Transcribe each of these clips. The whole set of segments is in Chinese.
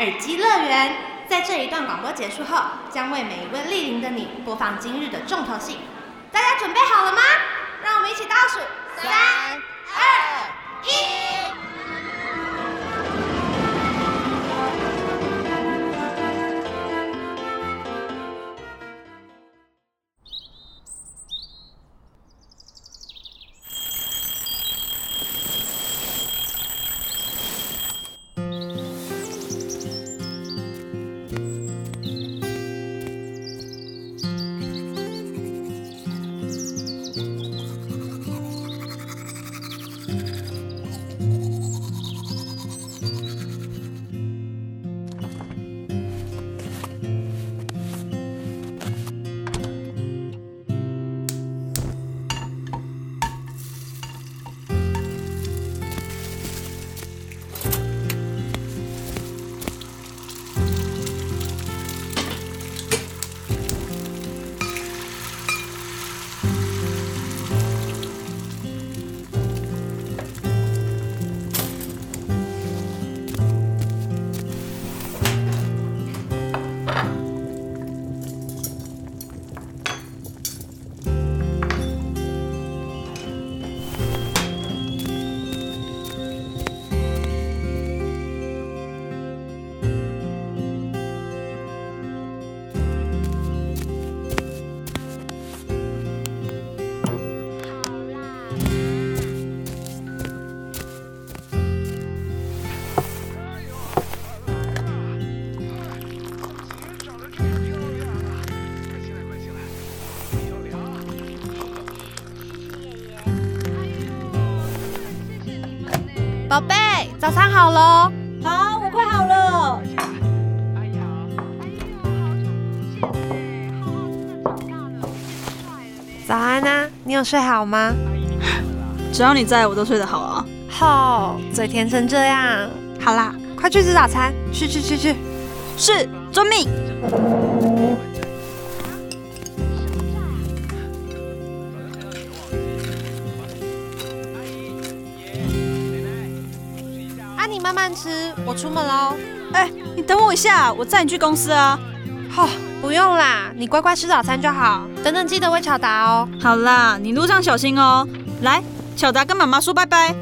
耳机乐园。在这一段广播结束后，将为每一位莅临的你播放今日的重头戏。大家准备好了吗？让我们一起倒数：三、二、一。宝贝，早餐好喽！好，我快好了。早安啊，你有睡好吗？只要你在我都睡得好啊。吼、嘴甜成这样。好啦，快去吃早餐，去去去去。是，遵命。你慢慢吃，我出门喽。哎、你等我一下，我载你去公司啊。吼、不用啦，你乖乖吃早餐就好。等等记得喂巧达哦。好啦，你路上小心哦。来，巧达跟妈妈说拜拜。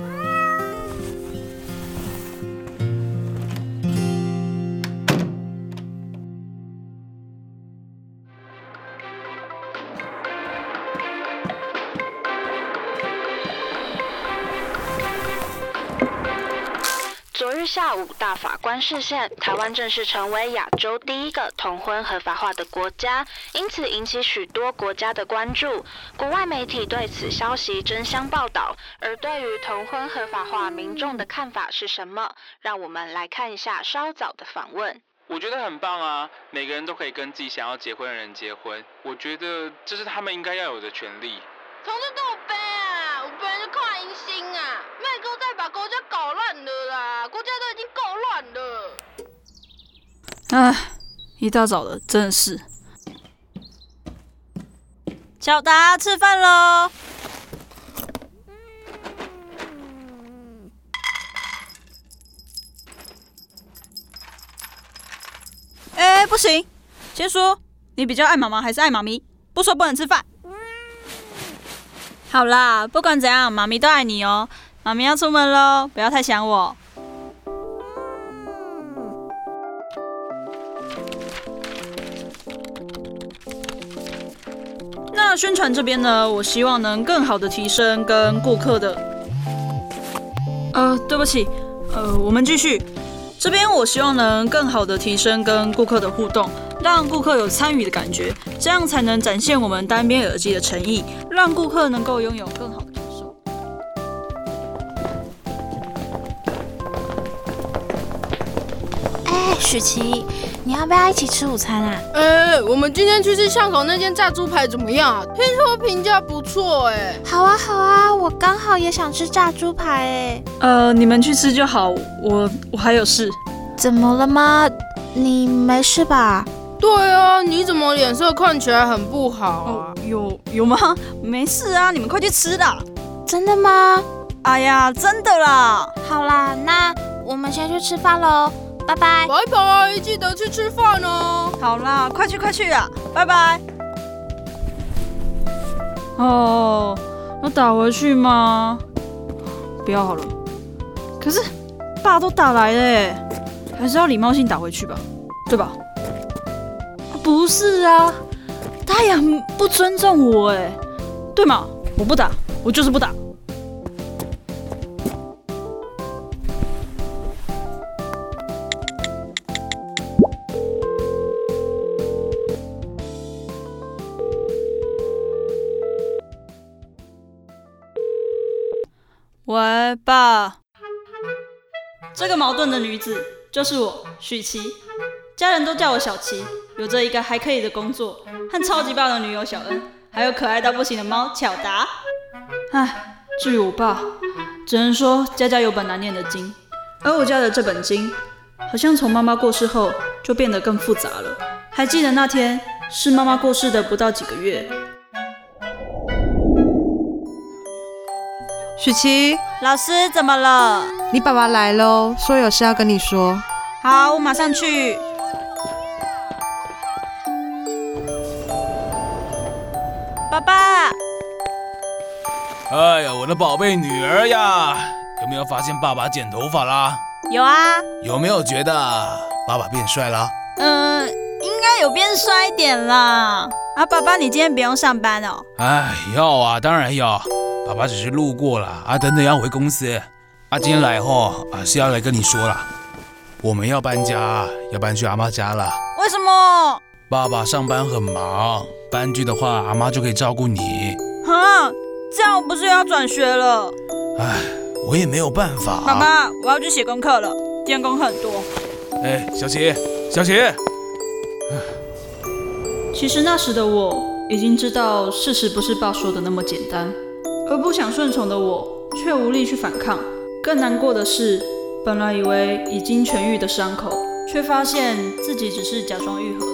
昨日下午，大法官视线，台湾正式成为亚洲第一个同婚合法化的国家，因此引起许多国家的关注。国外媒体对此消息争相报道，而对于同婚合法化，民众的看法是什么？让我们来看一下稍早的访问。我觉得很棒啊！每个人都可以跟自己想要结婚的人结婚，我觉得这是他们应该要有的权利。同志都有悲啊！我本来就看阴心啊，麦哥再把国家搞乱了啦，国家都已经够乱了。唉，一大早的，真的是。巧达，吃饭喽。哎、不行，先说，你比较爱妈妈还是爱妈咪？不说不能吃饭。好啦，不管怎样，妈咪都爱你哦。妈咪要出门喽，不要太想我。那宣传这边呢，我希望能更好的提升跟顾客的。呃，对不起，呃，我们继续。这边我希望能更好的提升跟顾客的互动，让顾客有参与的感觉，这样才能展现我们单边耳机的诚意，让顾客能够拥有更好许琪，你要不要一起吃午餐啊？哎、我们今天去吃巷口那间炸猪排怎么样啊？听说评价不错哎、好啊，好啊，我刚好也想吃炸猪排哎。呃，你们去吃就好，我我还有事。怎么了吗？你没事吧？对啊，你怎么脸色看起来很不好啊哦？，有有吗？没事啊，你们快去吃啦。真的吗？哎呀，真的啦。好啦，那我们先去吃饭喽，拜拜。拜拜，记得去吃饭哦。好啦，快去快去啊，拜拜。哦，要打回去吗？不要好了。可是爸都打来了耶，还是要礼貌性打回去吧，对吧？不是啊，他也很不尊重我哎，对吗？我不打，我就是不打。爸。这个矛盾的女子就是我，许琪。家人都叫我小琪，有着一个还可以的工作，和超级棒的女友小恩，还有可爱到不行的猫巧达。唉，至于我爸，只能说家家有本难念的经。而我家的这本经，好像从妈妈过世后就变得更复杂了。还记得那天是妈妈过世的不到几个月。许琪，老师怎么了？你爸爸来喽，说有事要跟你说。好，我马上去。爸爸，哎呀，我的宝贝女儿呀，有没有发现爸爸剪头发啦？有啊。有没有觉得爸爸变帅了？嗯，应该有变帅一点啦。啊，爸爸，你今天不用上班哦？哎，要啊，当然要。爸爸只是路过了啊，等等要回公司。啊，今天来后啊是要来跟你说了，我们要搬家，要搬去阿妈家了。为什么？爸爸上班很忙，搬去的话阿妈就可以照顾你。啊，这样我不是要转学了？哎，我也没有办法。爸爸，我要去写功课了，今天功课很多。哎，小琪，小琪。其实那时的我已经知道，事实不是爸说的那么简单。而不想顺从的我，却无力去反抗。更难过的是，本来以为已经痊愈的伤口，却发现自己只是假装愈合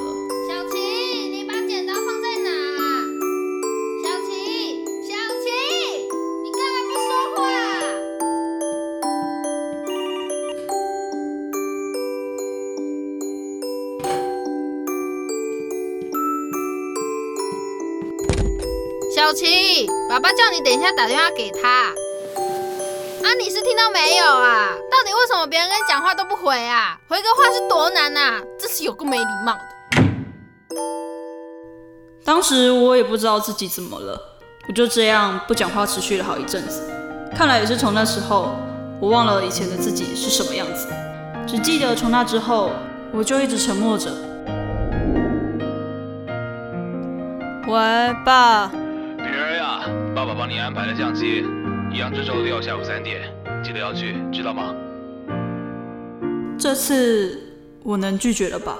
小琪，爸爸叫你等一下打电话给他。啊，你是听到没有啊？到底为什么别人跟你讲话都不回啊？回个话是多难呐！真是有个没礼貌的。当时我也不知道自己怎么了，我就这样不讲话，持续了好一阵子。看来也是从那时候，我忘了以前的自己是什么样子，只记得从那之后，我就一直沉默着。喂，爸。女儿呀，爸爸帮你安排了相机，一样这周六下午三点，记得要去，知道吗？这次我能拒绝了吧？